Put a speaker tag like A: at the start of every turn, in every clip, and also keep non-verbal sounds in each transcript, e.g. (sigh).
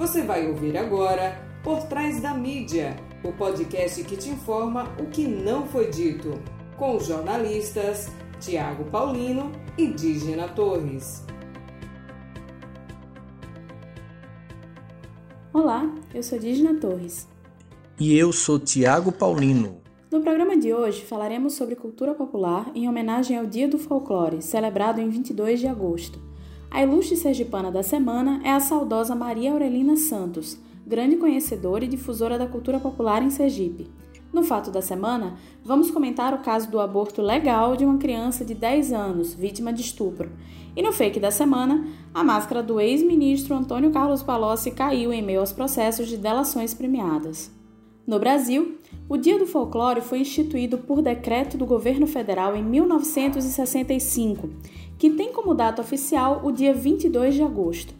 A: Você vai ouvir agora Por Trás da Mídia, o podcast que te informa o que não foi dito, com os jornalistas Tiago Paulino e Dígena Torres.
B: Olá, eu sou Dígena Torres.
C: E eu sou Tiago Paulino.
B: No programa de hoje falaremos sobre cultura popular em homenagem ao Dia do Folclore, celebrado em 22 de agosto. A ilustre sergipana da semana é a saudosa Maria Aurelina Santos, grande conhecedora e difusora da cultura popular em Sergipe. No fato da semana, vamos comentar o caso do aborto legal de uma criança de 10 anos, vítima de estupro. E no fake da semana, a máscara do ex-ministro Antônio Carlos Palocci caiu em meio aos processos de delações premiadas. No Brasil, o Dia do Folclore foi instituído por decreto do governo federal em 1965 que tem como data oficial o dia 22 de agosto.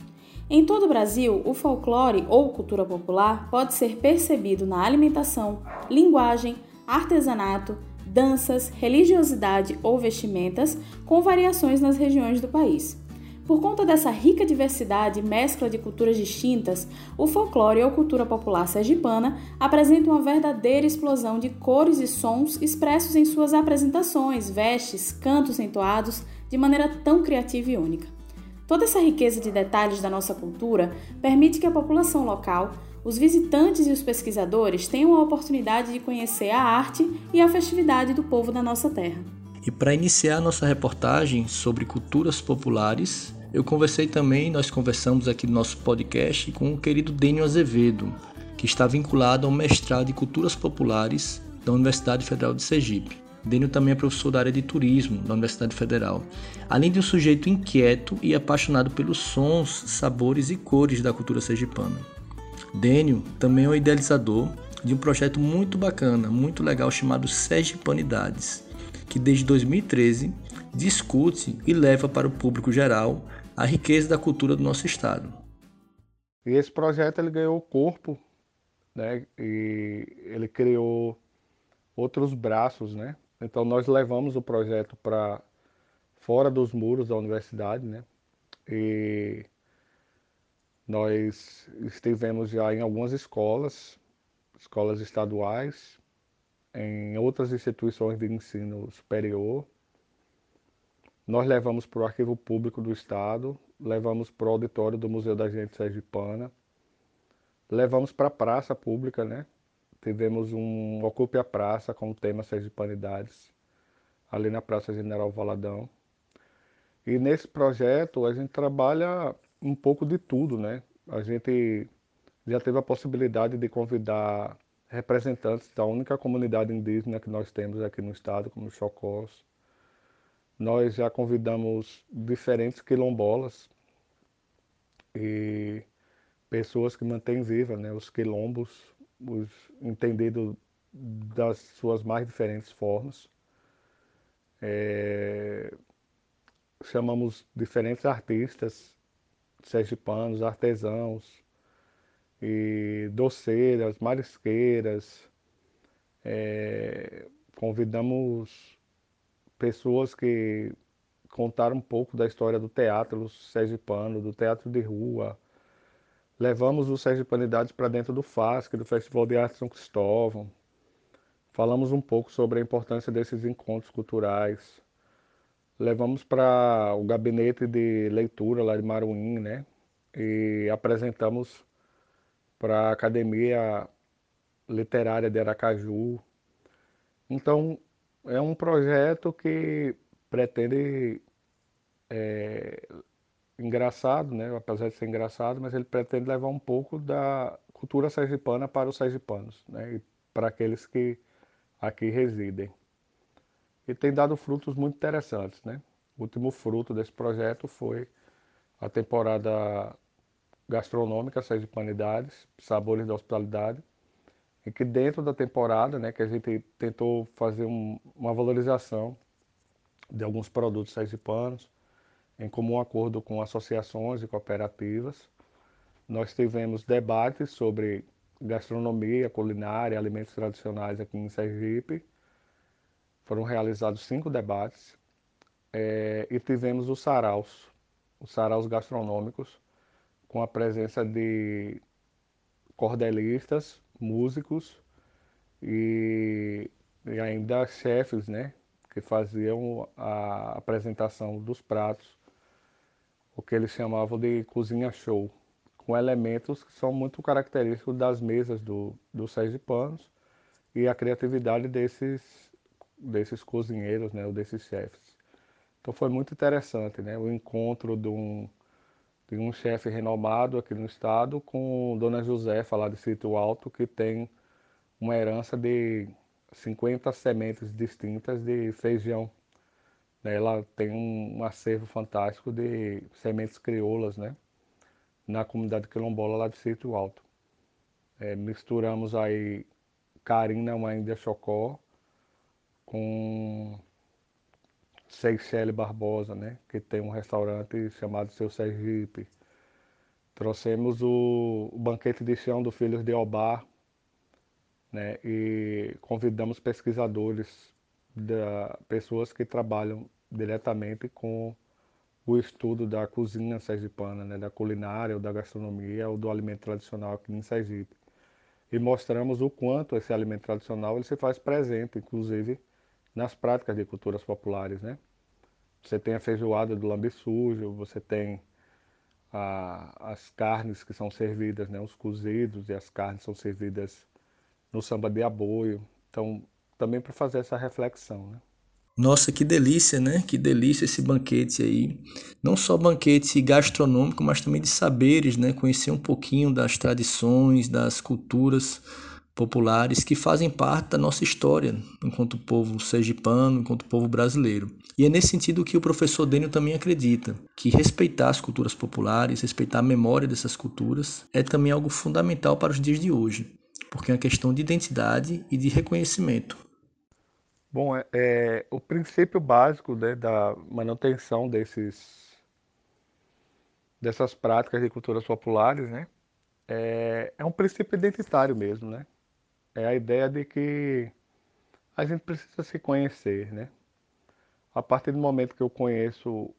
B: Em todo o Brasil, o folclore ou cultura popular pode ser percebido na alimentação, linguagem, artesanato, danças, religiosidade ou vestimentas, com variações nas regiões do país. Por conta dessa rica diversidade e mescla de culturas distintas, o folclore ou cultura popular sergipana apresenta uma verdadeira explosão de cores e sons expressos em suas apresentações, vestes, cantos entoados, de maneira tão criativa e única. Toda essa riqueza de detalhes da nossa cultura permite que a população local, os visitantes e os pesquisadores tenham a oportunidade de conhecer a arte e a festividade do povo da nossa terra.
C: E para iniciar nossa reportagem sobre culturas populares, eu conversei também, nós conversamos aqui no nosso podcast com o querido Dênio Azevedo, que está vinculado ao mestrado em Culturas Populares da Universidade Federal de Sergipe. Dênio também é professor da área de turismo da Universidade Federal. Além de um sujeito inquieto e apaixonado pelos sons, sabores e cores da cultura sergipana. Dênio também é o idealizador de um projeto muito bacana, muito legal chamado Sergipanidades, que desde 2013 discute e leva para o público geral a riqueza da cultura do nosso estado.
D: E esse projeto ele ganhou corpo, né? E ele criou outros braços, né? Então nós levamos o projeto para fora dos muros da universidade, né? E nós estivemos já em algumas escolas, escolas estaduais, em outras instituições de ensino superior. Nós levamos para o Arquivo Público do Estado, levamos para o auditório do Museu da Gente Sergipana, levamos para a praça pública, né? Tivemos um Ocupe a Praça com o tema Sergipanidades, ali na Praça General Valadão. E nesse projeto a gente trabalha um pouco de tudo, né? A gente já teve a possibilidade de convidar representantes da única comunidade indígena que nós temos aqui no estado, como os Chocós. Nós já convidamos diferentes quilombolas e pessoas que mantêm viva né, os quilombos, os entendido das suas mais diferentes formas. É, chamamos diferentes artistas, sergipanos, artesãos, e doceiras, marisqueiras. É, convidamos pessoas que contaram um pouco da história do teatro sergipano, do teatro de rua, Levamos o Sergipanidades para dentro do FASC, do Festival de Arte São Cristóvão. Falamos um pouco sobre a importância desses encontros culturais. Levamos para o gabinete de leitura lá de Maruim, né? E apresentamos para a Academia Literária de Aracaju. Então, é um projeto que pretende é, engraçado, né? apesar de ser engraçado, mas ele pretende levar um pouco da cultura sergipana para os sergipanos né? e para aqueles que aqui residem. E tem dado frutos muito interessantes. Né? O último fruto desse projeto foi a temporada gastronômica Sergipanidades, Sabores da Hospitalidade, e que dentro da temporada, né, que a gente tentou fazer um, uma valorização de alguns produtos sergipanos, em comum acordo com associações e cooperativas. Nós tivemos debates sobre gastronomia, culinária, alimentos tradicionais aqui em Sergipe. Foram realizados cinco debates é, e tivemos os saraus, os saraus gastronômicos, com a presença de cordelistas, músicos e, e ainda chefes, né? Que faziam a apresentação dos pratos, o que eles chamavam de cozinha show, com elementos que são muito característicos das mesas do, do Panos e a criatividade desses, desses cozinheiros, né? Ou desses chefes. Então foi muito interessante, né? O encontro de um, de um chefe renomado aqui no estado com Dona Josefa lá de Sítio Alto, que tem uma herança de 50 sementes distintas de feijão. Né? Ela tem um acervo fantástico de sementes crioulas, né? Na comunidade quilombola lá de Sítio Alto. É, misturamos aí carina, uma índia chocó, com Seychelles Barbosa, né? Que tem um restaurante chamado Seu Sergipe. Trouxemos o, o banquete de chão do Filhos de Obar, né? E convidamos pesquisadores, da, pessoas que trabalham diretamente com o estudo da cozinha sergipana, né? Da culinária, ou da gastronomia, ou do alimento tradicional aqui em Sergipe. E mostramos o quanto esse alimento tradicional ele se faz presente, inclusive nas práticas de culturas populares, né? Você tem a feijoada do lambe sujo, você tem a, as carnes que são servidas, né? Os cozidos e as carnes são servidas no samba de aboio. Então, também para fazer essa reflexão, né?
C: Nossa, que delícia, né? Que delícia esse banquete aí. Não só banquete gastronômico, mas também de saberes, né? Conhecer um pouquinho das tradições, das culturas populares que fazem parte da nossa história enquanto povo sergipano, enquanto povo brasileiro. E é nesse sentido que o professor Dênio também acredita, que respeitar as culturas populares, respeitar a memória dessas culturas, é também algo fundamental para os dias de hoje, porque é uma questão de identidade e de reconhecimento.
D: Bom, é, é o princípio básico né, da manutenção desses dessas práticas de culturas populares, né, é, é um princípio identitário mesmo, né? é a ideia de que a gente precisa se conhecer, né? A partir do momento que eu conheço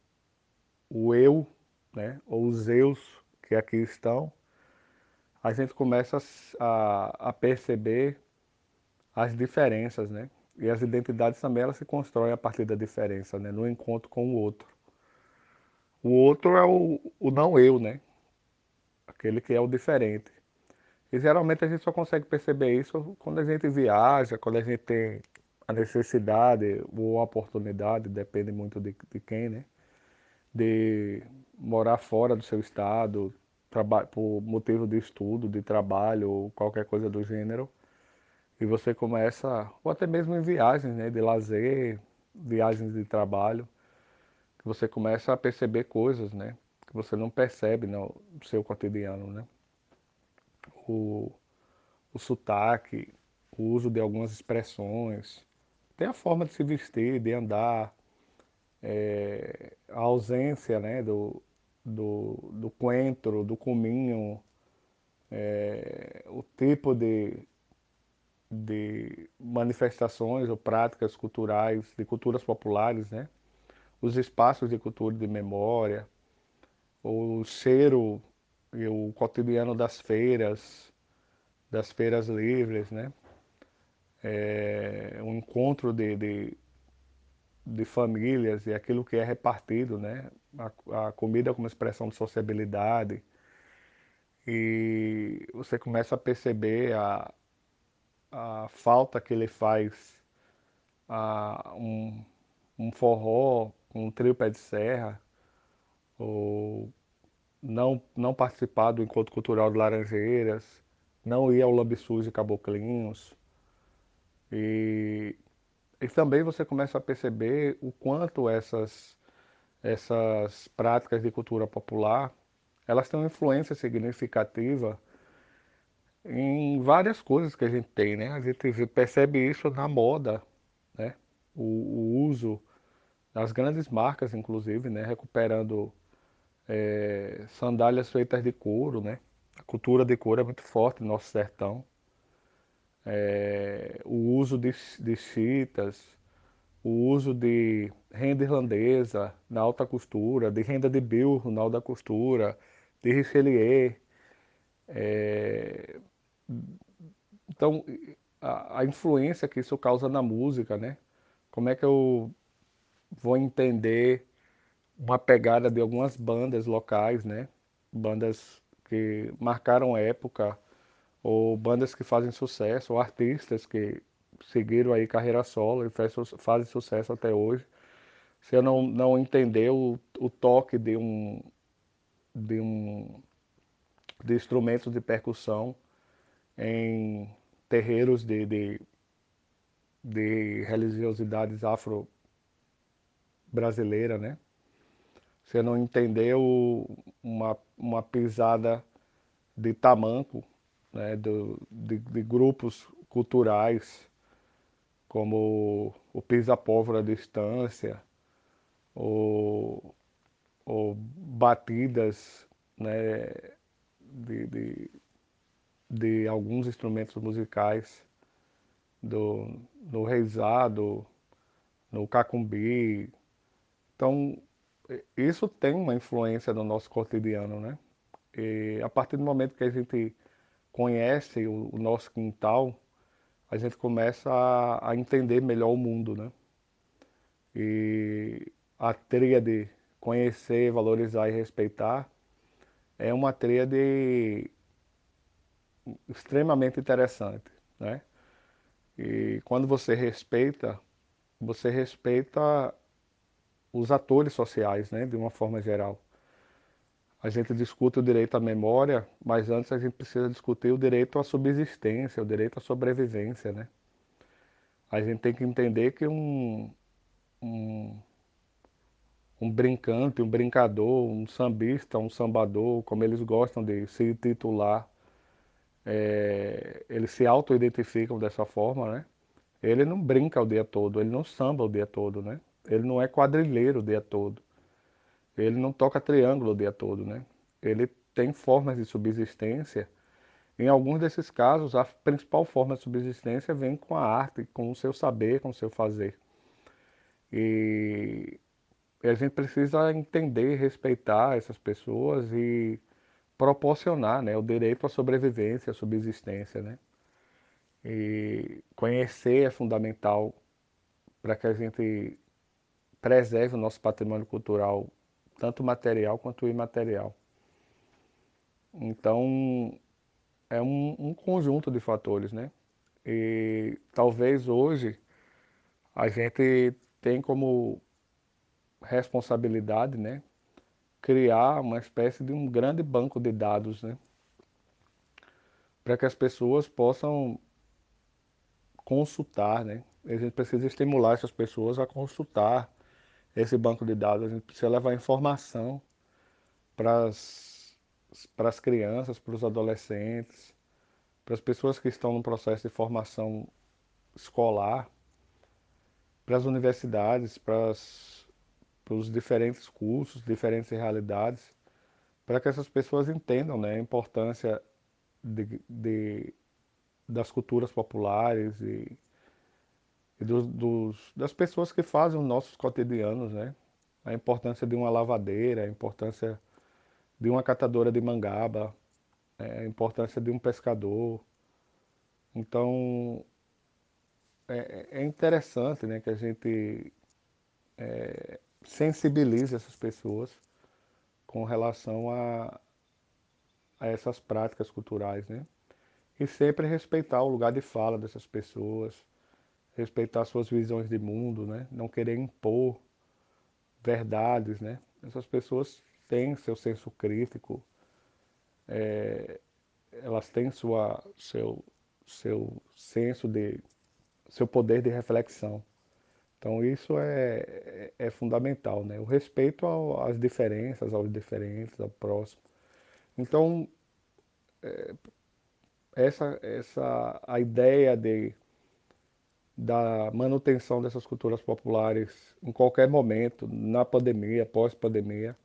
D: o eu, né, ou os eus que aqui estão, a gente começa a, a perceber as diferenças, né? E as identidades também elas se constroem a partir da diferença, né? No encontro com o outro. O outro é o, o não eu, né? Aquele que é o diferente. E geralmente a gente só consegue perceber isso quando a gente viaja, quando a gente tem a necessidade ou a oportunidade, depende muito de, de quem, né? De morar fora do seu estado, por motivo de estudo, de trabalho ou qualquer coisa do gênero. E você começa, ou até mesmo em viagens, né? De lazer, viagens de trabalho, que você começa a perceber coisas, né? Que você não percebe no seu cotidiano, né? o, o sotaque, o uso de algumas expressões, até a forma de se vestir, de andar, é, a ausência né, do, do, do coentro, do cominho, é, o tipo de, de manifestações ou práticas culturais, de culturas populares, né? os espaços de cultura de memória, o cheiro e o cotidiano das feiras, das feiras livres, né? É, encontro de, de, de, famílias e aquilo que é repartido, né? A, a comida como expressão de sociabilidade. E você começa a perceber a, a falta que ele faz a um, um forró, um trio pé de serra, ou não, não participar do Encontro Cultural de Laranjeiras, não ir ao Lambissus e Caboclinhos. E, e também você começa a perceber o quanto essas, essas práticas de cultura popular elas têm uma influência significativa em várias coisas que a gente tem, né? A gente percebe isso na moda, né? O, o uso das grandes marcas, inclusive, né? Recuperando é, sandálias feitas de couro, né? A cultura de couro é muito forte no nosso sertão. É, o uso de, de chitas, o uso de renda irlandesa na alta costura, de renda de bilro na alta costura, de richelieu, é, então, a, a influência que isso causa na música, né? Como é que eu vou entender uma pegada de algumas bandas locais, né? Bandas que marcaram época, ou bandas que fazem sucesso, ou artistas que seguiram aí carreira solo e fazem sucesso até hoje. Se eu não, não entender o, o toque de um, de um de instrumentos de percussão em terreiros de, de, de religiosidades afro-brasileira, né? Você não entendeu uma, uma pisada de tamanco, né? Do, de, de grupos culturais como o pisa-pólvora de distância, ou, ou batidas né, de, de, de alguns instrumentos musicais do, no reizado, no cacumbi. Então, isso tem uma influência no nosso cotidiano, né? E a partir do momento que a gente conhece o, o nosso quintal, a gente começa a, a, entender melhor o mundo, né? E a tríade conhecer, valorizar e respeitar é uma tríade extremamente interessante, né? E quando você respeita, você respeita os atores sociais, né, de uma forma geral. A gente discute o direito à memória, mas antes a gente precisa discutir o direito à subsistência, o direito à sobrevivência, né? A gente tem que entender que um, um, um brincante, um brincador, um sambista, um sambador, como eles gostam de se titular, é, eles se auto-identificam dessa forma, né? Ele não brinca o dia todo, ele não samba o dia todo, né? Ele não é quadrilheiro o dia todo. Ele não toca triângulo o dia todo, né? Ele tem formas de subsistência. Em alguns desses casos, a principal forma de subsistência vem com a arte, com o seu saber, com o seu fazer. E a gente precisa entender, respeitar essas pessoas e proporcionar né, o direito à sobrevivência, à subsistência. Né? E conhecer é fundamental para que a gente preserve o nosso patrimônio cultural, tanto material quanto imaterial. Então, é um, um conjunto de fatores, né? E talvez hoje a gente tem como responsabilidade, né, criar uma espécie de um grande banco de dados, né? Para que as pessoas possam consultar, né? A gente precisa estimular essas pessoas a consultar esse banco de dados. A gente precisa levar informação para as, crianças, para os adolescentes, para as pessoas que estão no processo de formação escolar, para as universidades, para as para os diferentes cursos, diferentes realidades, para que essas pessoas entendam né, a importância de, de das culturas populares e, e do, dos, das pessoas que fazem os nossos cotidianos, né? A importância de uma lavadeira, a importância de uma catadora de mangaba, né? a importância de um pescador. Então, é, é interessante né, que a gente é, sensibilize essas pessoas com relação a, a essas práticas culturais, né? E sempre respeitar o lugar de fala dessas pessoas, respeitar suas visões de mundo, né? Não querer impor verdades, né? Essas pessoas têm seu senso crítico, é, elas têm sua, seu, seu senso de, seu poder de reflexão. Então isso é, é, é fundamental, né? O respeito ao, às diferenças, aos diferentes, ao próximo. Então é, essa, essa a ideia de da manutenção dessas culturas populares em qualquer momento, na pandemia, pós-pandemia,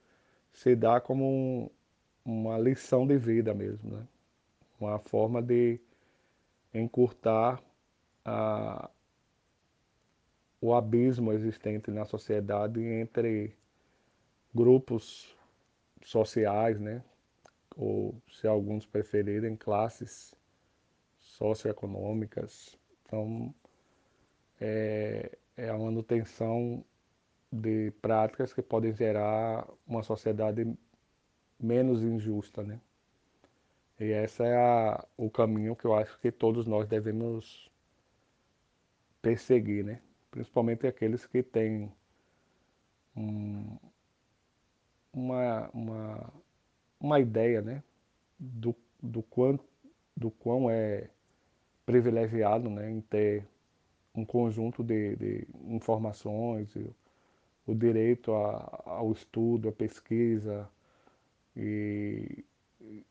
D: se dá como um, uma lição de vida mesmo, né? Uma forma de encurtar a, o abismo existente na sociedade entre grupos sociais, né? ou se alguns preferirem, classes socioeconômicas. Então, é, é a manutenção de práticas que podem gerar uma sociedade menos injusta, né? E esse é a, o caminho que eu acho que todos nós devemos perseguir, né? Principalmente aqueles que têm um, uma, uma, uma ideia, né? Do, do, quanto, do quão é privilegiado, né? Em ter um conjunto de, de informações, o direito a, ao estudo, à pesquisa, e,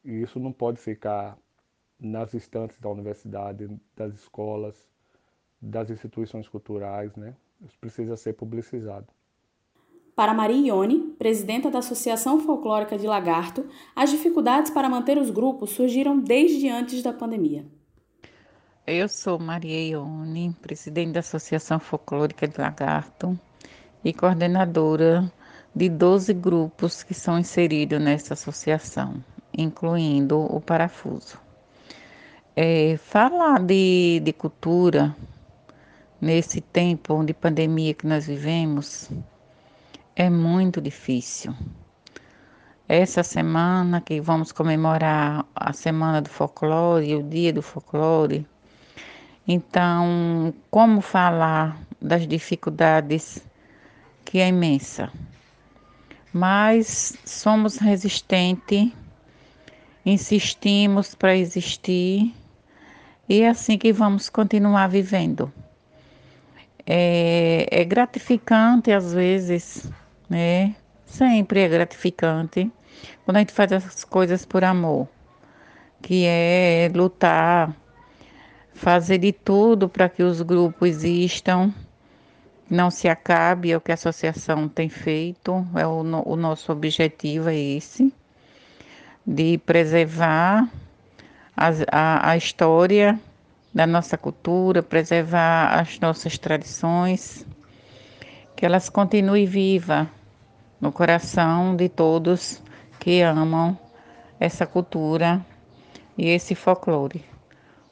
D: e isso não pode ficar nas estantes da universidade, das escolas, das instituições culturais, né? Isso precisa ser publicizado.
B: Para Maria Ione, presidenta da Associação Folclórica de Lagarto, as dificuldades para manter os grupos surgiram desde antes da pandemia.
E: Eu sou Maria Ione, presidente da Associação Folclórica de Lagarto e coordenadora de 12 grupos que são inseridos nessa associação, incluindo o Parafuso. É, falar de, de cultura nesse tempo de pandemia que nós vivemos é muito difícil. Essa semana que vamos comemorar a Semana do Folclore, o Dia do Folclore, então, como falar das dificuldades que é imensa? Mas somos resistentes, insistimos para existir e é assim que vamos continuar vivendo. É, é gratificante às vezes, né? Sempre é gratificante quando a gente faz as coisas por amor, que é lutar, fazer de tudo para que os grupos existam, não se acabe, é o que a associação tem feito, é o, o nosso objetivo é esse, de preservar a, a, a história da nossa cultura, preservar as nossas tradições, que elas continuem vivas no coração de todos que amam essa cultura e esse folclore.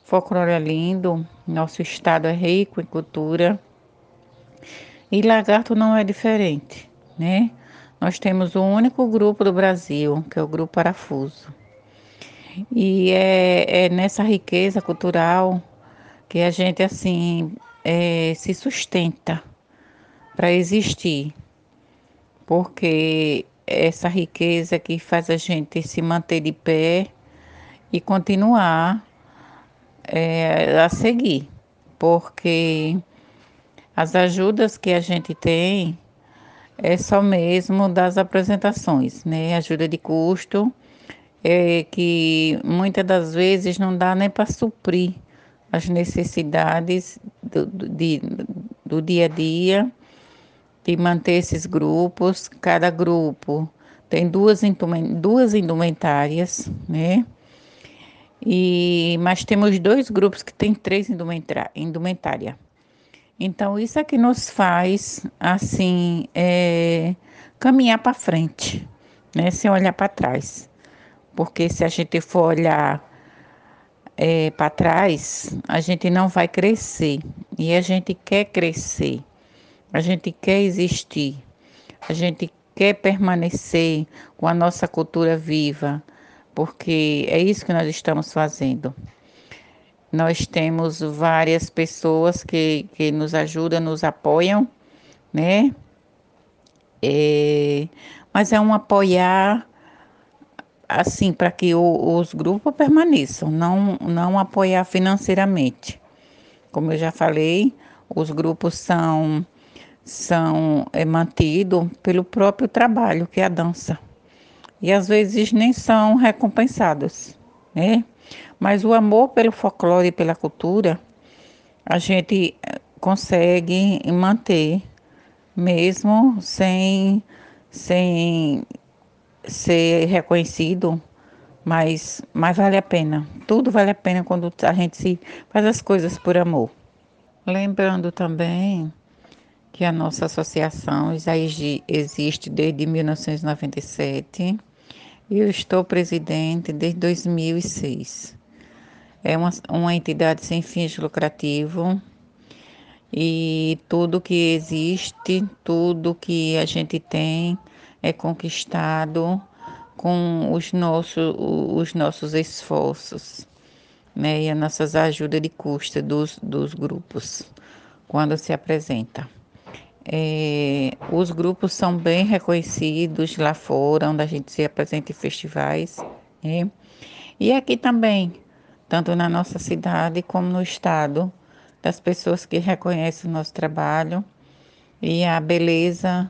E: O folclore é lindo, nosso estado é rico em cultura e Lagarto não é diferente, né? Nós temos o único grupo do Brasil, que é o Grupo Parafuso. E é, é nessa riqueza cultural que a gente, assim, é, se sustenta para existir porque essa riqueza que faz a gente se manter de pé e continuar é, a seguir, porque as ajudas que a gente tem é só mesmo das apresentações, né? Ajuda de custo, é, que muitas das vezes não dá nem para suprir as necessidades do, do, de, do dia a dia de manter esses grupos. Cada grupo tem duas, duas indumentárias, né? E, mas temos dois grupos que tem três indumentárias. Então, isso é que nos faz, assim, é, caminhar para frente, né? Sem olhar para trás. Porque se a gente for olhar é, para trás, a gente não vai crescer. E a gente quer crescer. A gente quer existir, a gente quer permanecer com a nossa cultura viva, porque é isso que nós estamos fazendo. Nós temos várias pessoas que, que nos ajudam, nos apoiam, né? É, mas é um apoiar assim para que o, os grupos permaneçam, não, não apoiar financeiramente. Como eu já falei, os grupos são são é, mantidos pelo próprio trabalho, que é a dança. E às vezes nem são recompensados, né? Mas o amor pelo folclore e pela cultura, a gente eh, consegue manter, mesmo sem, sem ser reconhecido, mas, mas vale a pena. Tudo vale a pena quando a gente se faz as coisas por amor. Lembrando também que a nossa associação já existe desde 1997 e eu estou presidente desde 2006. é uma, uma entidade sem fins lucrativos e tudo que existe, tudo que a gente tem é conquistado com os nossos, os nossos esforços né, e as nossas ajudas de custo dos, dos grupos quando se apresenta. É, os grupos são bem reconhecidos lá fora, onde a gente se apresenta em festivais. Né? E aqui também, tanto na nossa cidade como no estado, das pessoas que reconhecem o nosso trabalho e a beleza,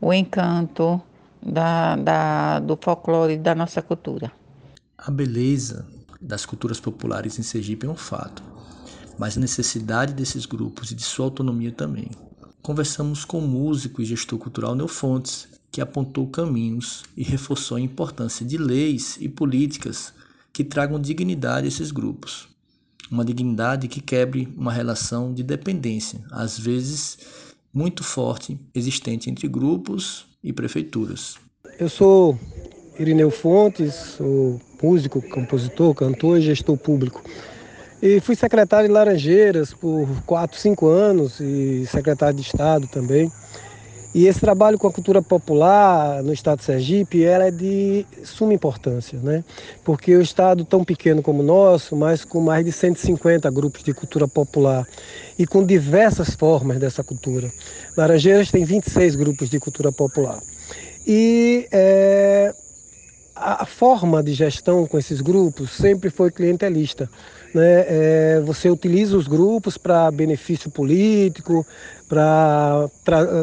E: o encanto da, da, do folclore da nossa cultura.
C: A beleza das culturas populares em Sergipe é um fato, mas a necessidade desses grupos e de sua autonomia também. Conversamos com o músico e gestor cultural Neofontes, que apontou caminhos e reforçou a importância de leis e políticas que tragam dignidade a esses grupos. Uma dignidade que quebre uma relação de dependência, às vezes muito forte, existente entre grupos e prefeituras.
F: Eu sou Irineu Fontes, sou músico, compositor, cantor e gestor público. E fui secretário de Laranjeiras por 4, 5 anos e secretário de Estado também. E esse trabalho com a cultura popular no estado de Sergipe ela é de suma importância, né? porque o estado tão pequeno como o nosso, mas com mais de 150 grupos de cultura popular e com diversas formas dessa cultura. Laranjeiras tem 26 grupos de cultura popular. E é, a forma de gestão com esses grupos sempre foi clientelista. Né? É, você utiliza os grupos para benefício político, para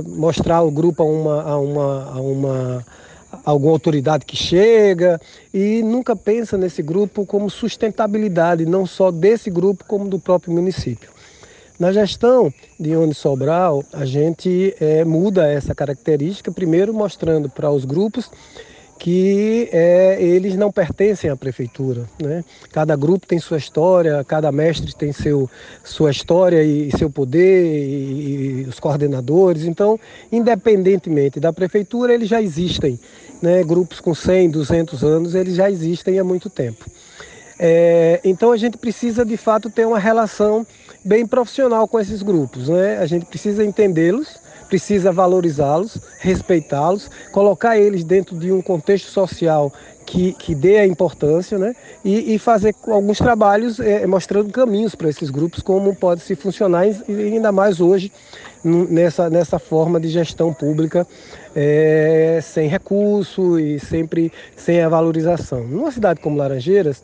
F: mostrar o grupo a uma, a uma, a uma alguma autoridade que chega e nunca pensa nesse grupo como sustentabilidade, não só desse grupo, como do próprio município. Na gestão de Oni Sobral, a gente é, muda essa característica, primeiro mostrando para os grupos que é, eles não pertencem à prefeitura. Né? Cada grupo tem sua história, cada mestre tem seu, sua história e, seu poder, e, e, os coordenadores. Então, independentemente da prefeitura, eles já existem. Né? Grupos com 100, 200 anos, eles já existem há muito tempo. É, então, a gente precisa, de fato, ter uma relação bem profissional com esses grupos. Né? A gente precisa entendê-los precisa valorizá-los, respeitá-los, colocar eles dentro de um contexto social que, que dê a importância, né? E, e fazer alguns trabalhos é, mostrando caminhos para esses grupos, como pode se funcionar, e ainda mais hoje, nessa, nessa forma de gestão pública, é, sem recurso e sempre sem a valorização. Numa cidade como Laranjeiras,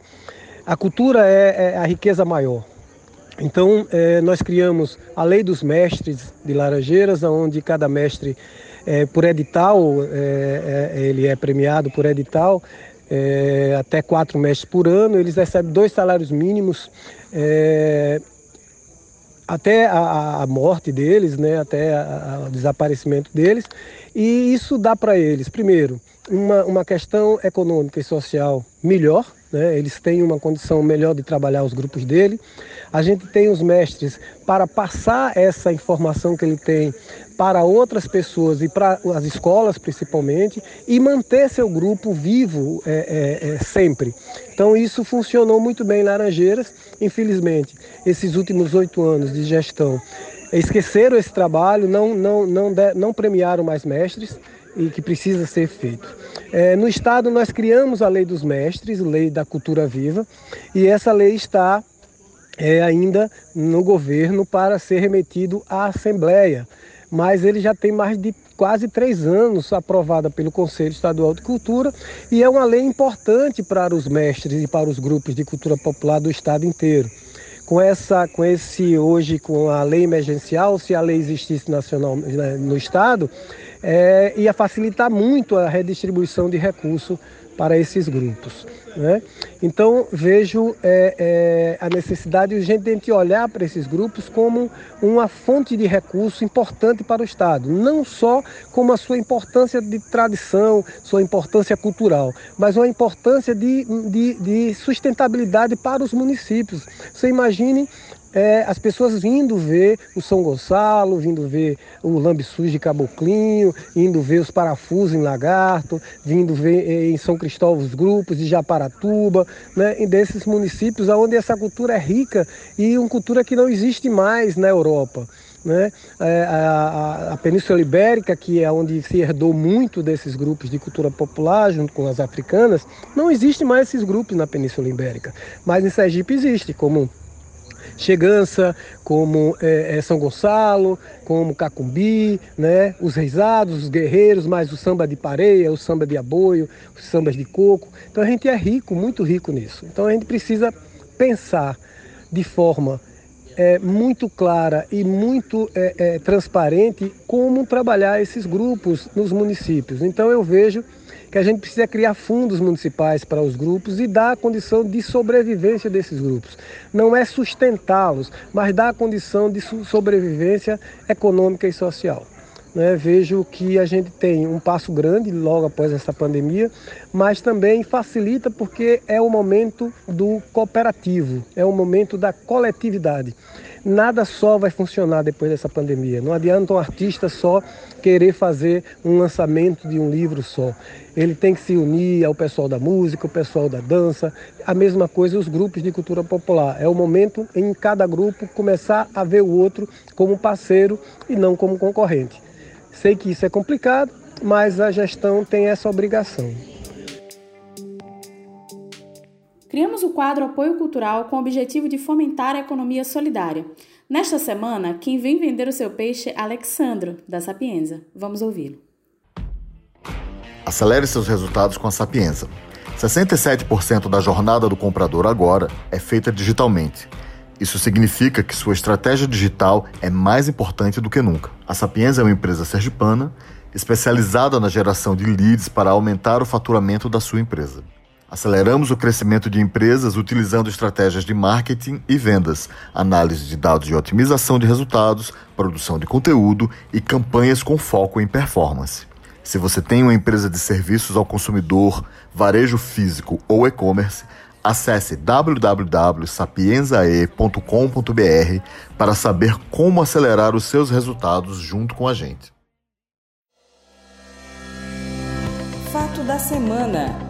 F: a cultura é, é a riqueza maior. Então, é, nós criamos a Lei dos Mestres de Laranjeiras, onde cada mestre, é, por edital, é, ele é premiado por edital, até quatro mestres por ano, eles recebem dois salários mínimos até a, a, morte deles, né, até o desaparecimento deles, e isso dá para eles, primeiro, uma, uma questão econômica e social melhor, né? eles têm uma condição melhor de trabalhar os grupos dele. A gente tem os mestres para passar essa informação que ele tem para outras pessoas e para as escolas principalmente e manter seu grupo vivo é, é, é, sempre. Então isso funcionou muito bem em Laranjeiras. Infelizmente, esses últimos oito anos de gestão esqueceram esse trabalho, não, não, não, não premiaram mais mestres e que precisa ser feito. É, no Estado, nós criamos a Lei dos Mestres, Lei da Cultura Viva, e essa lei está é, ainda no governo para ser remetido à Assembleia. Mas ele já tem mais de quase três anos aprovada pelo Conselho Estadual de Cultura e é uma lei importante para os mestres e para os grupos de cultura popular do Estado inteiro com essa, com esse hoje com a lei emergencial, se a lei existisse nacional né, no estado, é, ia facilitar muito a redistribuição de recursos para esses grupos. Né? Então, vejo é, é, a necessidade urgente de olhar para esses grupos como uma fonte de recurso importante para o Estado, não só como a sua importância de tradição, sua importância cultural, mas uma importância de, de, de sustentabilidade para os municípios. Você imagine é, as pessoas vindo ver o São Gonçalo, vindo ver o Lambiçuz de Caboclinho, indo ver os parafusos em Lagarto, vindo ver é, em São Cristóvão os grupos de Japaratuba, né, desses municípios onde essa cultura é rica e uma cultura que não existe mais na Europa. Né? É, a, a, a, Península Ibérica, que é onde se herdou muito desses grupos de cultura popular, junto com as africanas, não existe mais esses grupos na Península Ibérica. Mas em Sergipe existe, como Chegança, como é, é, São Gonçalo, como Cacumbi, né? os reisados, os guerreiros, mais o samba de pareia, o samba de aboio, os sambas de coco. Então a gente é rico, muito rico nisso. Então a gente precisa pensar de forma é, muito clara e muito é, é, transparente como trabalhar esses grupos nos municípios. Então eu vejo que a gente precisa criar fundos municipais para os grupos e dar a condição de sobrevivência desses grupos. Não é sustentá-los, mas dar a condição de sobrevivência econômica e social. Né? Vejo que a gente tem um passo grande logo após essa pandemia, mas também facilita porque é o momento do cooperativo, é o momento da coletividade. Nada só vai funcionar depois dessa pandemia. Não adianta um artista só querer fazer um lançamento de um livro só. Ele tem que se unir ao pessoal da música, ao pessoal da dança, a mesma coisa os grupos de cultura popular. É o momento em cada grupo começar a ver o outro como parceiro e não como concorrente. Sei que isso é complicado, mas a gestão tem essa obrigação.
B: Criamos o quadro Apoio Cultural com o objetivo de fomentar a economia solidária. Nesta semana, quem vem vender o seu peixe é Alexandro, da Sapienza. Vamos ouvi-lo.
G: Acelere seus resultados com a Sapienza. 67% da jornada do comprador agora é feita digitalmente. Isso significa que sua estratégia digital é mais importante do que nunca. A Sapienza é uma empresa sergipana especializada na geração de leads para aumentar o faturamento da sua empresa. Aceleramos o crescimento de empresas utilizando estratégias de marketing e vendas, análise de dados de otimização de resultados, produção de conteúdo e campanhas com foco em performance. Se você tem uma empresa de serviços ao consumidor, varejo físico ou e-commerce, Acesse www.sapienzae.com.br para saber como acelerar os seus resultados junto com a gente.
A: Fato da semana.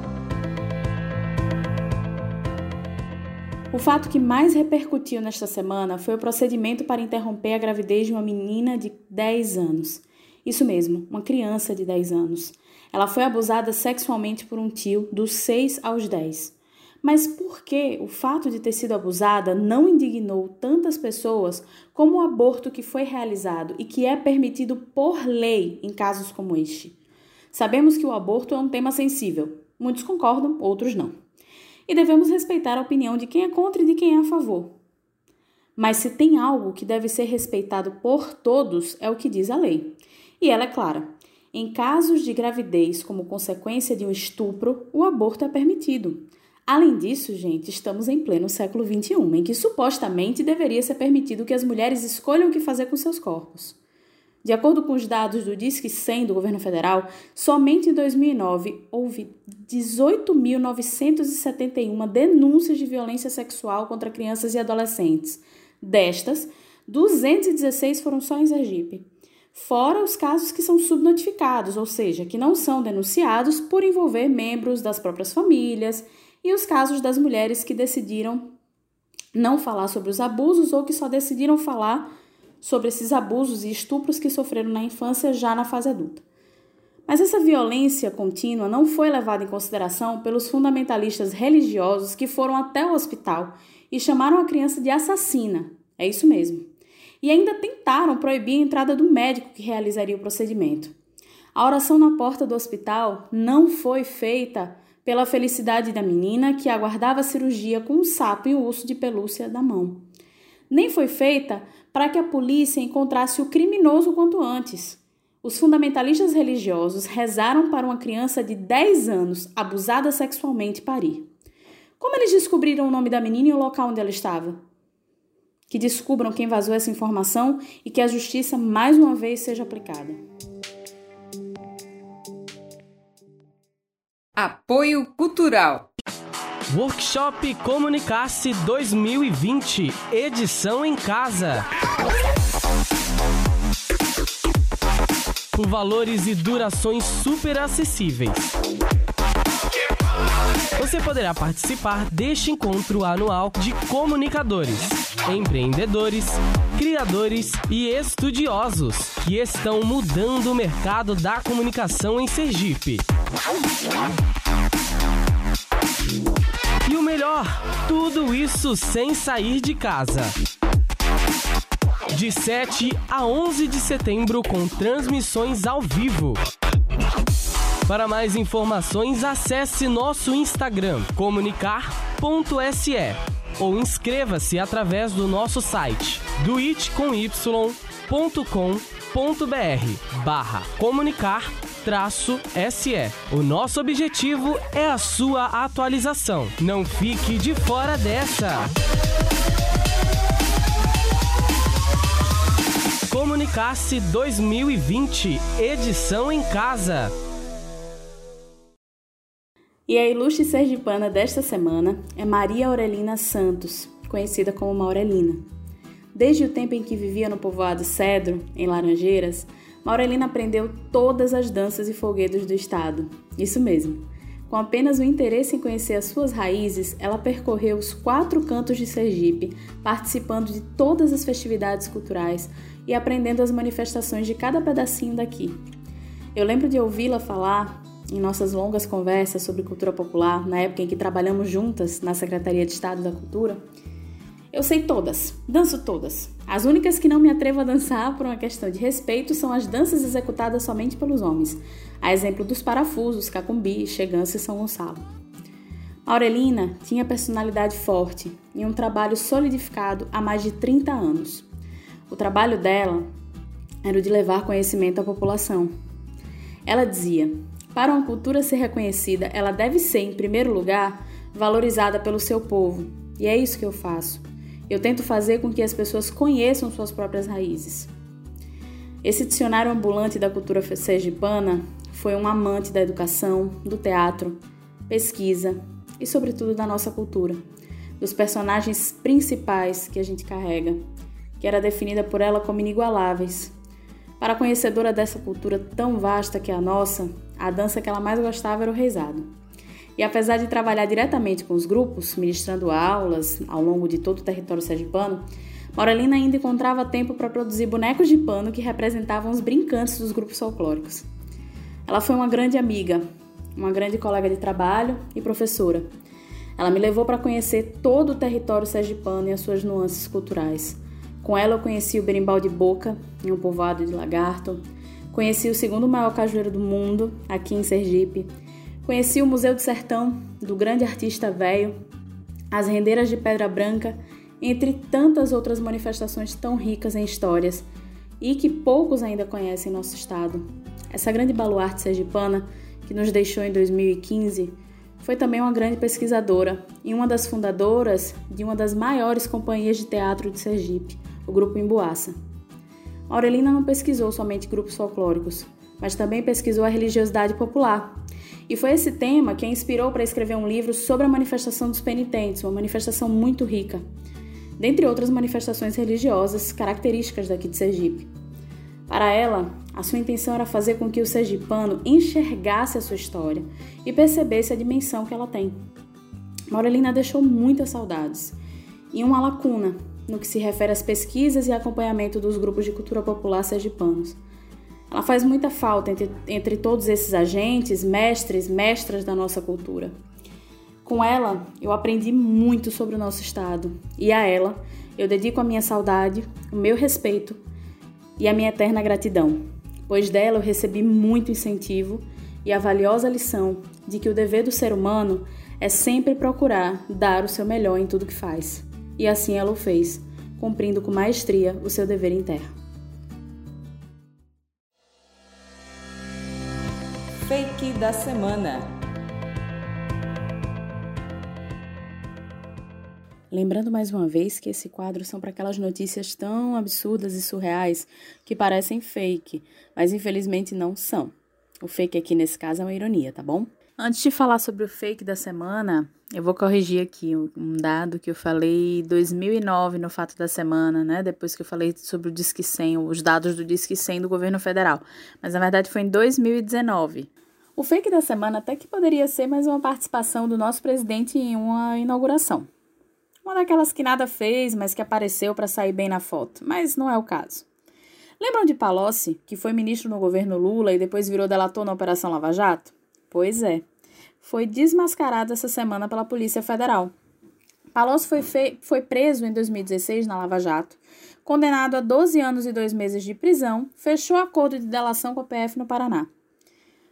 B: O fato que mais repercutiu nesta semana foi o procedimento para interromper a gravidez de uma menina de 10 anos. Isso mesmo, uma criança de 10 anos. Ela foi abusada sexualmente por um tio dos 6 aos 10. Mas por que o fato de ter sido abusada não indignou tantas pessoas como o aborto que foi realizado e que é permitido por lei em casos como este? Sabemos que o aborto é um tema sensível. Muitos concordam, outros não. E devemos respeitar a opinião de quem é contra e de quem é a favor. Mas se tem algo que deve ser respeitado por todos, é o que diz a lei. E ela é clara. Em casos de gravidez como consequência de um estupro, o aborto é permitido. Além disso, gente, estamos em pleno século XXI, em que supostamente deveria ser permitido que as mulheres escolham o que fazer com seus corpos. De acordo com os dados do Disque 100 do governo federal, somente em 2009 houve 18.971 denúncias de violência sexual contra crianças e adolescentes. Destas, 216 foram só em Sergipe. Fora os casos que são subnotificados, ou seja, que não são denunciados por envolver membros das próprias famílias e os casos das mulheres que decidiram não falar sobre os abusos ou que só decidiram falar sobre esses abusos e estupros que sofreram na infância já na fase adulta. Mas essa violência contínua não foi levada em consideração pelos fundamentalistas religiosos que foram até o hospital e chamaram a criança de assassina. É isso mesmo. E ainda tentaram proibir a entrada do médico que realizaria o procedimento. A oração na porta do hospital não foi feita pela felicidade da menina que aguardava a cirurgia com um sapo e um urso de pelúcia da mão. Nem foi feita para que a polícia encontrasse o criminoso quanto antes. Os fundamentalistas religiosos rezaram para uma criança de 10 anos abusada sexualmente parir. Como eles descobriram o nome da menina e o local onde ela estava? Que descubram quem vazou essa informação e que a justiça mais uma vez seja aplicada.
A: Apoio Cultural.
H: Workshop Comunicar-se 2020, edição em casa. Com valores e durações super acessíveis. Você poderá participar deste encontro anual de comunicadores, empreendedores, criadores e estudiosos que estão mudando o mercado da comunicação em Sergipe. Melhor, tudo isso sem sair de casa. De 7 a 11 de setembro com transmissões ao vivo. Para mais informações, acesse nosso Instagram comunicar.se ou inscreva-se através do nosso site doitcomy.com.br barra comunicar SE. O nosso objetivo é a sua atualização. Não fique de fora dessa! Comunicar-se 2020, edição em casa.
B: E a ilustre sergipana desta semana é Maria Aurelina Santos, conhecida como Maurelina. Desde o tempo em que vivia no povoado Cedro, em Laranjeiras, Maurelina aprendeu todas as danças e folguedos do estado. Isso mesmo. Com apenas o interesse em conhecer as suas raízes, ela percorreu os quatro cantos de Sergipe, participando de todas as festividades culturais e aprendendo as manifestações de cada pedacinho daqui. Eu lembro de ouvi-la falar em nossas longas conversas sobre cultura popular, na época em que trabalhamos juntas na Secretaria de Estado da Cultura, eu sei todas, danço todas. As únicas que não me atrevo a dançar por uma questão de respeito são as danças executadas somente pelos homens, a exemplo dos parafusos, cacumbi, chegança e São Gonçalo. Aurelina tinha personalidade forte e um trabalho solidificado há mais de 30 anos. O trabalho dela era o de levar conhecimento à população. Ela dizia: para uma cultura ser reconhecida, ela deve ser, em primeiro lugar, valorizada pelo seu povo. E é isso que eu faço. Eu tento fazer com que as pessoas conheçam suas próprias raízes. Esse dicionário ambulante da cultura sergipana foi um amante da educação, do teatro, pesquisa e, sobretudo, da nossa cultura, dos personagens principais que a gente carrega, que era definida por ela como inigualáveis. Para a conhecedora dessa cultura tão vasta que é a nossa, a dança que ela mais gostava era o reizado. E apesar de trabalhar diretamente com os grupos, ministrando aulas ao longo de todo o território sergipano, Maurelina ainda encontrava tempo para produzir bonecos de pano que representavam os brincantes dos grupos folclóricos. Ela foi uma grande amiga, uma grande colega de trabalho e professora. Ela me levou para conhecer todo o território sergipano e as suas nuances culturais. Com ela eu conheci o berimbau de Boca, em um povoado de Lagarto, Conheci o segundo maior cajueiro do mundo, aqui em Sergipe. Conheci o Museu do Sertão, do grande artista velho, as rendeiras de Pedra Branca, entre tantas outras manifestações tão ricas em histórias e que poucos ainda conhecem em nosso estado. Essa grande baluarte sergipana, que nos deixou em 2015, foi também uma grande pesquisadora e uma das fundadoras de uma das maiores companhias de teatro de Sergipe, o Grupo Emboaça. Aurelina não pesquisou somente grupos folclóricos, mas também pesquisou a religiosidade popular. E foi esse tema que a inspirou para escrever um livro sobre a manifestação dos penitentes, uma manifestação muito rica, dentre outras manifestações religiosas características daqui de Sergipe. Para ela, a sua intenção era fazer com que o sergipano enxergasse a sua história e percebesse a dimensão que ela tem. Maurelina deixou muitas saudades e uma lacuna no que se refere às pesquisas e acompanhamento dos grupos de cultura popular sergipanos. Ela faz muita falta entre, entre todos esses agentes, mestres, mestras da nossa cultura. Com ela, eu aprendi muito sobre o nosso estado e a ela eu dedico a minha saudade, o meu respeito e a minha eterna gratidão, pois dela eu recebi muito incentivo e a valiosa lição de que o dever do ser humano é sempre procurar dar o seu melhor em tudo que faz e assim ela o fez, cumprindo com maestria o seu dever em terra.
A: Fake da semana.
B: Lembrando mais uma vez que esse quadro são para aquelas notícias tão absurdas e surreais que parecem fake, mas infelizmente não são. O fake aqui nesse caso é uma ironia, tá bom? Antes de falar sobre o fake da semana, eu vou corrigir aqui um dado que eu falei em 2009 no Fato da Semana, né? Depois que eu falei sobre o Disque 100, os dados do Disque 100 do governo federal. Mas na verdade foi em 2019. O fake da semana até que poderia ser mais uma participação do nosso presidente em uma inauguração. Uma daquelas que nada fez, mas que apareceu para sair bem na foto. Mas não é o caso. Lembram de Palocci, que foi ministro no governo Lula e depois virou delator na Operação Lava Jato? Pois é, foi desmascarado essa semana pela Polícia Federal. Palocci foi, foi preso em 2016 na Lava Jato, condenado a 12 anos e 2 meses de prisão, fechou acordo de delação com a PF no Paraná.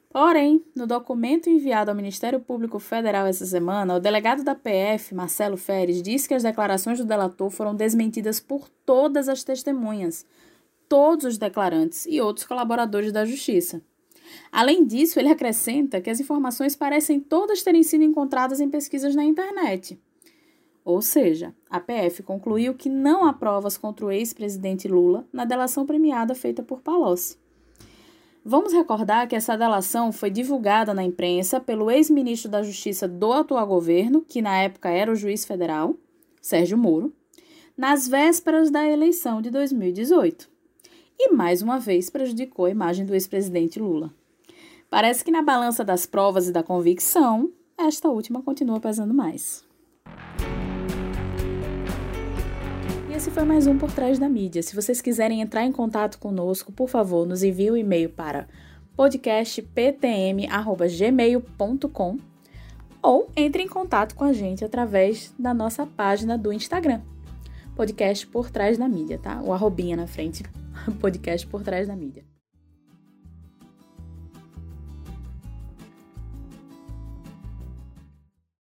B: Porém, no documento enviado ao Ministério Público Federal essa semana, o delegado da PF, Marcelo Feres, disse que as declarações do delator foram desmentidas por todas as testemunhas, todos os declarantes e outros colaboradores da Justiça. Além disso, ele acrescenta que as informações parecem todas terem sido encontradas em pesquisas na internet. Ou seja, a PF concluiu que não há provas contra o ex-presidente Lula na delação premiada feita por Palocci. Vamos recordar que essa delação foi divulgada na imprensa pelo ex-ministro da Justiça do atual governo, que na época era o juiz federal, Sérgio Moro, nas vésperas da eleição de 2018. E mais uma vez prejudicou a imagem do ex-presidente Lula. Parece que na balança das provas e da convicção, esta última continua pesando mais. Esse foi mais um Por Trás da Mídia. Se vocês quiserem entrar em contato conosco, por favor, nos envie um e-mail para podcastptm.gmail.com ou entre em contato com a gente através da nossa página do Instagram. Podcast Por Trás da Mídia, tá? O arrobinha na frente. (laughs) Podcast Por Trás da Mídia.